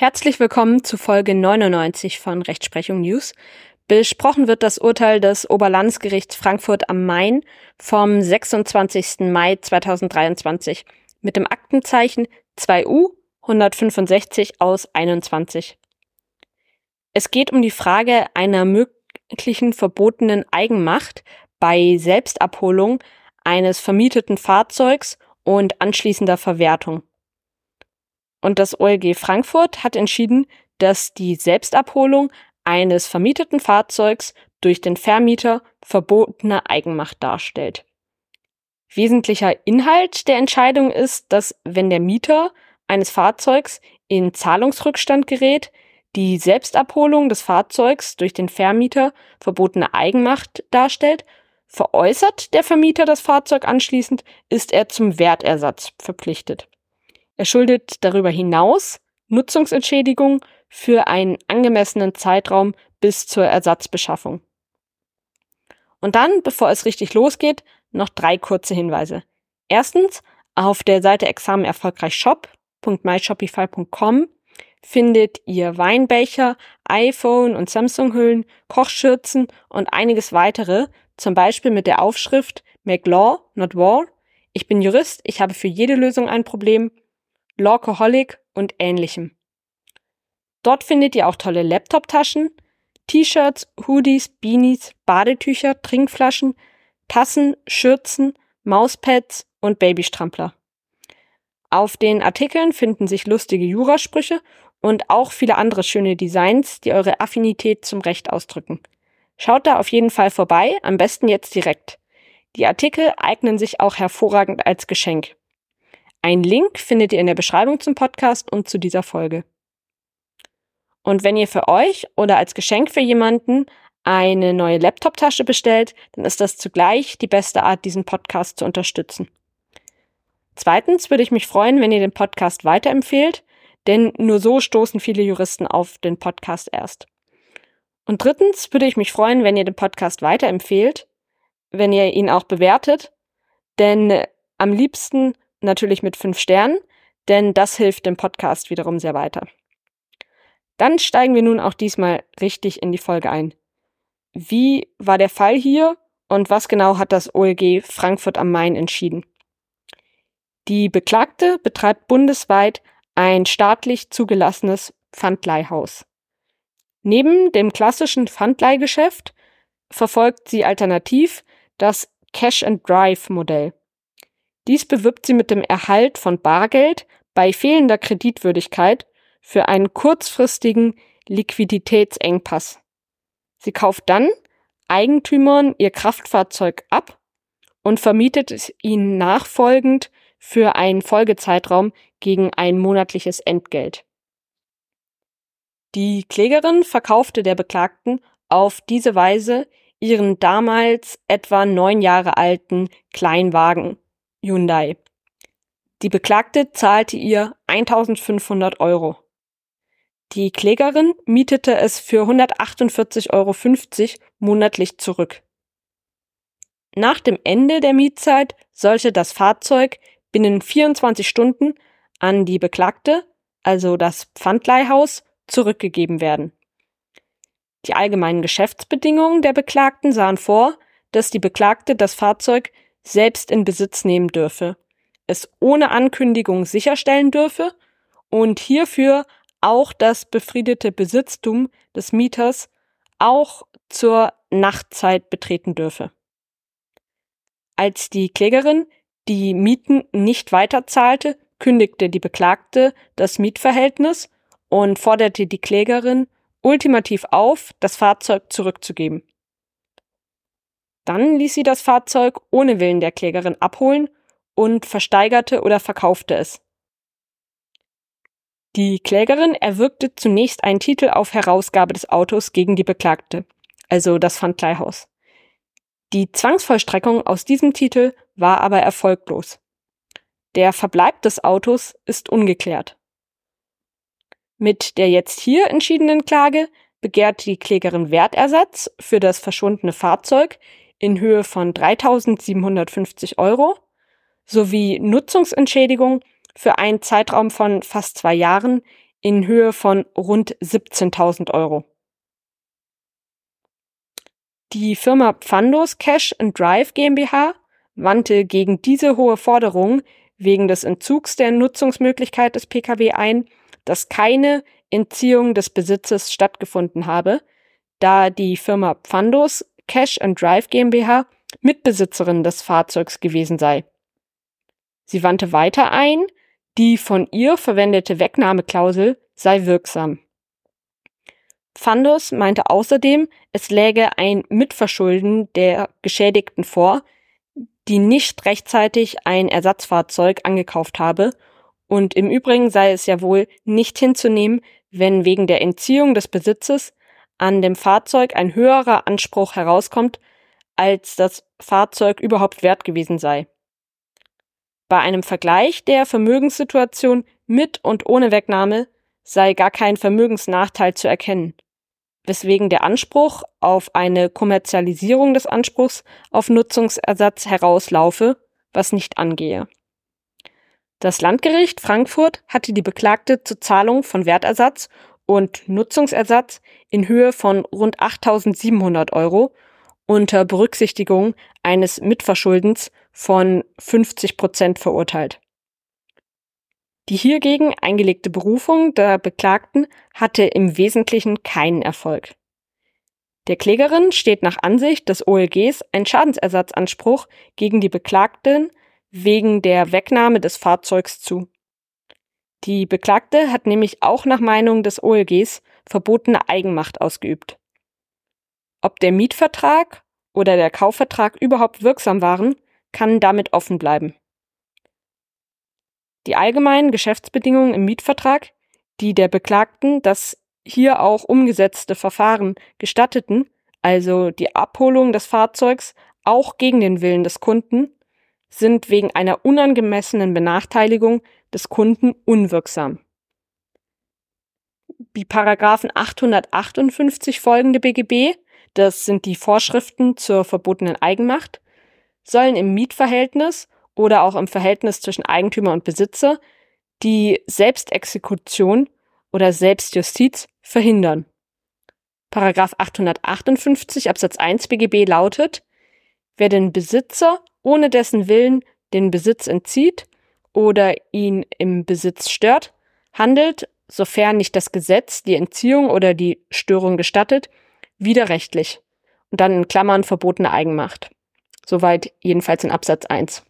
Herzlich willkommen zu Folge 99 von Rechtsprechung News. Besprochen wird das Urteil des Oberlandesgerichts Frankfurt am Main vom 26. Mai 2023 mit dem Aktenzeichen 2U 165 aus 21. Es geht um die Frage einer möglichen verbotenen Eigenmacht bei Selbstabholung eines vermieteten Fahrzeugs und anschließender Verwertung. Und das OLG Frankfurt hat entschieden, dass die Selbstabholung eines vermieteten Fahrzeugs durch den Vermieter verbotene Eigenmacht darstellt. Wesentlicher Inhalt der Entscheidung ist, dass wenn der Mieter eines Fahrzeugs in Zahlungsrückstand gerät, die Selbstabholung des Fahrzeugs durch den Vermieter verbotene Eigenmacht darstellt, veräußert der Vermieter das Fahrzeug anschließend, ist er zum Wertersatz verpflichtet. Er schuldet darüber hinaus Nutzungsentschädigung für einen angemessenen Zeitraum bis zur Ersatzbeschaffung. Und dann, bevor es richtig losgeht, noch drei kurze Hinweise. Erstens, auf der Seite Examen erfolgreich shop.myshopify.com findet ihr Weinbecher, iPhone und Samsung-Hüllen, Kochschürzen und einiges weitere, zum Beispiel mit der Aufschrift Make Law, not War. Ich bin Jurist, ich habe für jede Lösung ein Problem Lawcoholic und ähnlichem. Dort findet ihr auch tolle Laptop-Taschen, T-Shirts, Hoodies, Beanies, Badetücher, Trinkflaschen, Tassen, Schürzen, Mauspads und Babystrampler. Auf den Artikeln finden sich lustige Jurasprüche und auch viele andere schöne Designs, die eure Affinität zum Recht ausdrücken. Schaut da auf jeden Fall vorbei, am besten jetzt direkt. Die Artikel eignen sich auch hervorragend als Geschenk. Ein Link findet ihr in der Beschreibung zum Podcast und zu dieser Folge. Und wenn ihr für euch oder als Geschenk für jemanden eine neue Laptop-Tasche bestellt, dann ist das zugleich die beste Art, diesen Podcast zu unterstützen. Zweitens würde ich mich freuen, wenn ihr den Podcast weiterempfehlt, denn nur so stoßen viele Juristen auf den Podcast erst. Und drittens würde ich mich freuen, wenn ihr den Podcast weiterempfehlt, wenn ihr ihn auch bewertet, denn am liebsten natürlich mit fünf Sternen, denn das hilft dem Podcast wiederum sehr weiter. Dann steigen wir nun auch diesmal richtig in die Folge ein. Wie war der Fall hier und was genau hat das OLG Frankfurt am Main entschieden? Die Beklagte betreibt bundesweit ein staatlich zugelassenes Pfandleihhaus. Neben dem klassischen Pfandleihgeschäft verfolgt sie alternativ das Cash and Drive Modell. Dies bewirbt sie mit dem Erhalt von Bargeld bei fehlender Kreditwürdigkeit für einen kurzfristigen Liquiditätsengpass. Sie kauft dann Eigentümern ihr Kraftfahrzeug ab und vermietet es ihnen nachfolgend für einen Folgezeitraum gegen ein monatliches Entgelt. Die Klägerin verkaufte der Beklagten auf diese Weise ihren damals etwa neun Jahre alten Kleinwagen Hyundai. Die Beklagte zahlte ihr 1500 Euro. Die Klägerin mietete es für 148,50 Euro monatlich zurück. Nach dem Ende der Mietzeit sollte das Fahrzeug binnen 24 Stunden an die Beklagte, also das Pfandleihhaus, zurückgegeben werden. Die allgemeinen Geschäftsbedingungen der Beklagten sahen vor, dass die Beklagte das Fahrzeug selbst in Besitz nehmen dürfe, es ohne Ankündigung sicherstellen dürfe und hierfür auch das befriedete Besitztum des Mieters auch zur Nachtzeit betreten dürfe. Als die Klägerin die Mieten nicht weiterzahlte, kündigte die Beklagte das Mietverhältnis und forderte die Klägerin ultimativ auf, das Fahrzeug zurückzugeben. Dann ließ sie das Fahrzeug ohne Willen der Klägerin abholen und versteigerte oder verkaufte es. Die Klägerin erwirkte zunächst einen Titel auf Herausgabe des Autos gegen die Beklagte, also das Pfandleihhaus. Die Zwangsvollstreckung aus diesem Titel war aber erfolglos. Der Verbleib des Autos ist ungeklärt. Mit der jetzt hier entschiedenen Klage begehrt die Klägerin Wertersatz für das verschwundene Fahrzeug in Höhe von 3.750 Euro sowie Nutzungsentschädigung für einen Zeitraum von fast zwei Jahren in Höhe von rund 17.000 Euro. Die Firma Pfandos Cash and Drive GmbH wandte gegen diese hohe Forderung wegen des Entzugs der Nutzungsmöglichkeit des Pkw ein, dass keine Entziehung des Besitzes stattgefunden habe, da die Firma Pfandos Cash and Drive GmbH Mitbesitzerin des Fahrzeugs gewesen sei. Sie wandte weiter ein, die von ihr verwendete Wegnahmeklausel sei wirksam. Pfandos meinte außerdem, es läge ein Mitverschulden der Geschädigten vor, die nicht rechtzeitig ein Ersatzfahrzeug angekauft habe, und im Übrigen sei es ja wohl nicht hinzunehmen, wenn wegen der Entziehung des Besitzes an dem Fahrzeug ein höherer Anspruch herauskommt, als das Fahrzeug überhaupt wert gewesen sei. Bei einem Vergleich der Vermögenssituation mit und ohne Wegnahme sei gar kein Vermögensnachteil zu erkennen, weswegen der Anspruch auf eine Kommerzialisierung des Anspruchs auf Nutzungsersatz herauslaufe, was nicht angehe. Das Landgericht Frankfurt hatte die Beklagte zur Zahlung von Wertersatz und Nutzungsersatz in Höhe von rund 8.700 Euro unter Berücksichtigung eines Mitverschuldens von 50 Prozent verurteilt. Die hiergegen eingelegte Berufung der Beklagten hatte im Wesentlichen keinen Erfolg. Der Klägerin steht nach Ansicht des OLGs ein Schadensersatzanspruch gegen die Beklagten wegen der Wegnahme des Fahrzeugs zu. Die Beklagte hat nämlich auch nach Meinung des OLGs verbotene Eigenmacht ausgeübt. Ob der Mietvertrag oder der Kaufvertrag überhaupt wirksam waren, kann damit offen bleiben. Die allgemeinen Geschäftsbedingungen im Mietvertrag, die der Beklagten das hier auch umgesetzte Verfahren gestatteten, also die Abholung des Fahrzeugs auch gegen den Willen des Kunden, sind wegen einer unangemessenen Benachteiligung des Kunden unwirksam. Die Paragraphen 858 folgende BGB, das sind die Vorschriften zur verbotenen Eigenmacht, sollen im Mietverhältnis oder auch im Verhältnis zwischen Eigentümer und Besitzer die Selbstexekution oder Selbstjustiz verhindern. Paragraph 858 Absatz 1 BGB lautet, wer den Besitzer ohne dessen Willen den Besitz entzieht oder ihn im Besitz stört, handelt, sofern nicht das Gesetz die Entziehung oder die Störung gestattet, widerrechtlich und dann in Klammern verbotene Eigenmacht. Soweit jedenfalls in Absatz 1.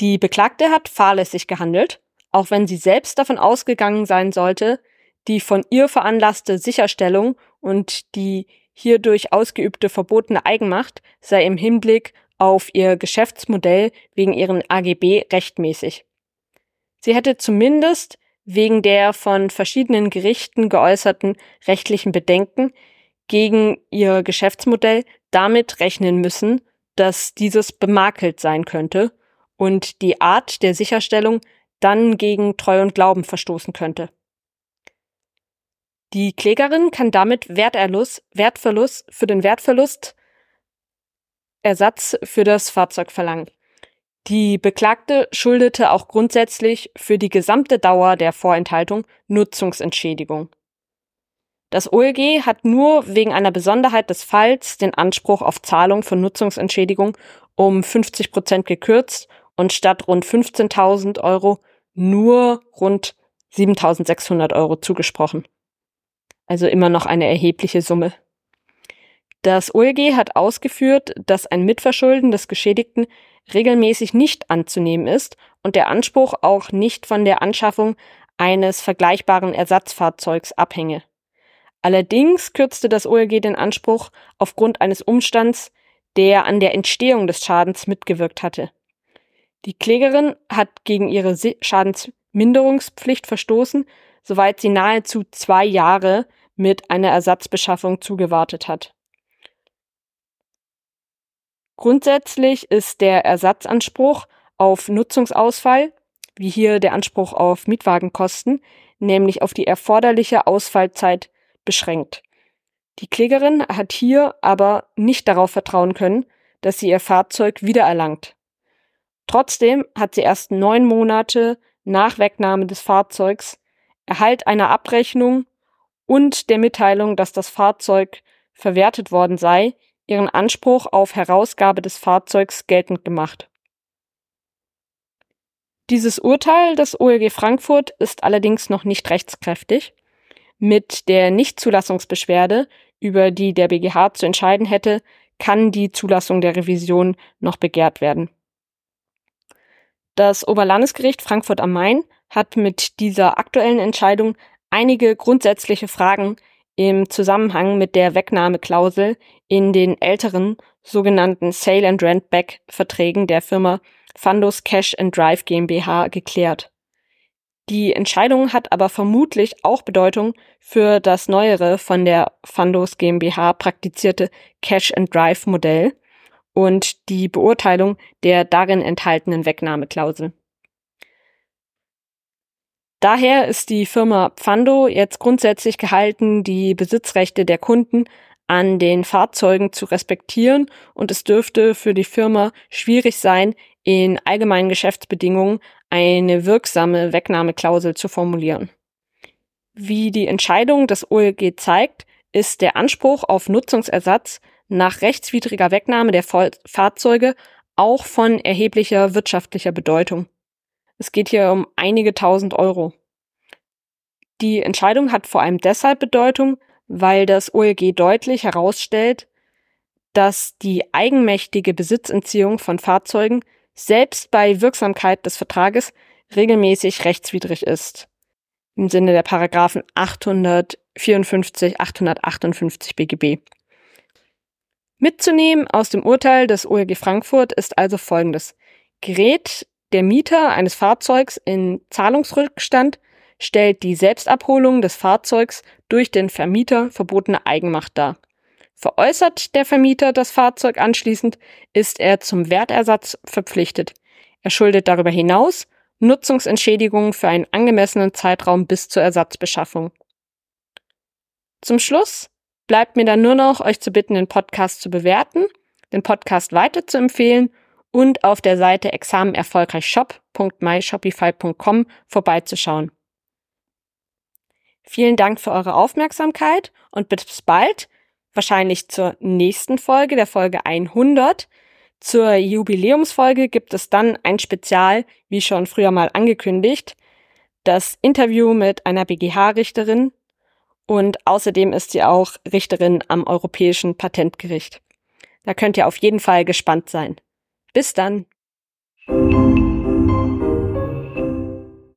Die Beklagte hat fahrlässig gehandelt, auch wenn sie selbst davon ausgegangen sein sollte, die von ihr veranlasste Sicherstellung und die hierdurch ausgeübte verbotene Eigenmacht sei im Hinblick auf ihr Geschäftsmodell wegen ihren AGB rechtmäßig. Sie hätte zumindest wegen der von verschiedenen Gerichten geäußerten rechtlichen Bedenken gegen ihr Geschäftsmodell damit rechnen müssen, dass dieses bemakelt sein könnte und die Art der Sicherstellung dann gegen Treu und Glauben verstoßen könnte. Die Klägerin kann damit Werterlust, Wertverlust für den Wertverlust Ersatz für das Fahrzeug verlangen. Die Beklagte schuldete auch grundsätzlich für die gesamte Dauer der Vorenthaltung Nutzungsentschädigung. Das OLG hat nur wegen einer Besonderheit des Falls den Anspruch auf Zahlung von Nutzungsentschädigung um 50 Prozent gekürzt und statt rund 15.000 Euro nur rund 7.600 Euro zugesprochen. Also immer noch eine erhebliche Summe. Das OLG hat ausgeführt, dass ein Mitverschulden des Geschädigten regelmäßig nicht anzunehmen ist und der Anspruch auch nicht von der Anschaffung eines vergleichbaren Ersatzfahrzeugs abhänge. Allerdings kürzte das OLG den Anspruch aufgrund eines Umstands, der an der Entstehung des Schadens mitgewirkt hatte. Die Klägerin hat gegen ihre Schadensminderungspflicht verstoßen, soweit sie nahezu zwei Jahre mit einer Ersatzbeschaffung zugewartet hat. Grundsätzlich ist der Ersatzanspruch auf Nutzungsausfall, wie hier der Anspruch auf Mietwagenkosten, nämlich auf die erforderliche Ausfallzeit beschränkt. Die Klägerin hat hier aber nicht darauf vertrauen können, dass sie ihr Fahrzeug wiedererlangt. Trotzdem hat sie erst neun Monate nach Wegnahme des Fahrzeugs Erhalt einer Abrechnung und der Mitteilung, dass das Fahrzeug verwertet worden sei, ihren Anspruch auf Herausgabe des Fahrzeugs geltend gemacht. Dieses Urteil des OLG Frankfurt ist allerdings noch nicht rechtskräftig. Mit der Nichtzulassungsbeschwerde, über die der BGH zu entscheiden hätte, kann die Zulassung der Revision noch begehrt werden. Das Oberlandesgericht Frankfurt am Main hat mit dieser aktuellen Entscheidung einige grundsätzliche Fragen im Zusammenhang mit der Wegnahmeklausel in den älteren sogenannten Sale and Rent Back Verträgen der Firma Fundus Cash and Drive GmbH geklärt. Die Entscheidung hat aber vermutlich auch Bedeutung für das neuere von der Fundus GmbH praktizierte Cash and Drive Modell und die Beurteilung der darin enthaltenen Wegnahmeklausel. Daher ist die Firma Pfando jetzt grundsätzlich gehalten, die Besitzrechte der Kunden an den Fahrzeugen zu respektieren und es dürfte für die Firma schwierig sein, in allgemeinen Geschäftsbedingungen eine wirksame Wegnahmeklausel zu formulieren. Wie die Entscheidung des OLG zeigt, ist der Anspruch auf Nutzungsersatz nach rechtswidriger Wegnahme der Fahrzeuge auch von erheblicher wirtschaftlicher Bedeutung. Es geht hier um einige tausend Euro. Die Entscheidung hat vor allem deshalb Bedeutung, weil das OLG deutlich herausstellt, dass die eigenmächtige Besitzentziehung von Fahrzeugen selbst bei Wirksamkeit des Vertrages regelmäßig rechtswidrig ist. Im Sinne der Paragraphen 854, 858 BGB. Mitzunehmen aus dem Urteil des OLG Frankfurt ist also folgendes. Gerät der Mieter eines Fahrzeugs in Zahlungsrückstand stellt die Selbstabholung des Fahrzeugs durch den Vermieter verbotene Eigenmacht dar. Veräußert der Vermieter das Fahrzeug anschließend, ist er zum Wertersatz verpflichtet. Er schuldet darüber hinaus Nutzungsentschädigungen für einen angemessenen Zeitraum bis zur Ersatzbeschaffung. Zum Schluss bleibt mir dann nur noch, euch zu bitten, den Podcast zu bewerten, den Podcast weiter zu empfehlen und auf der Seite examenerfolgreichshop.myshopify.com vorbeizuschauen. Vielen Dank für eure Aufmerksamkeit und bis bald, wahrscheinlich zur nächsten Folge, der Folge 100. Zur Jubiläumsfolge gibt es dann ein Spezial, wie schon früher mal angekündigt, das Interview mit einer BGH-Richterin und außerdem ist sie auch Richterin am Europäischen Patentgericht. Da könnt ihr auf jeden Fall gespannt sein. Bis dann.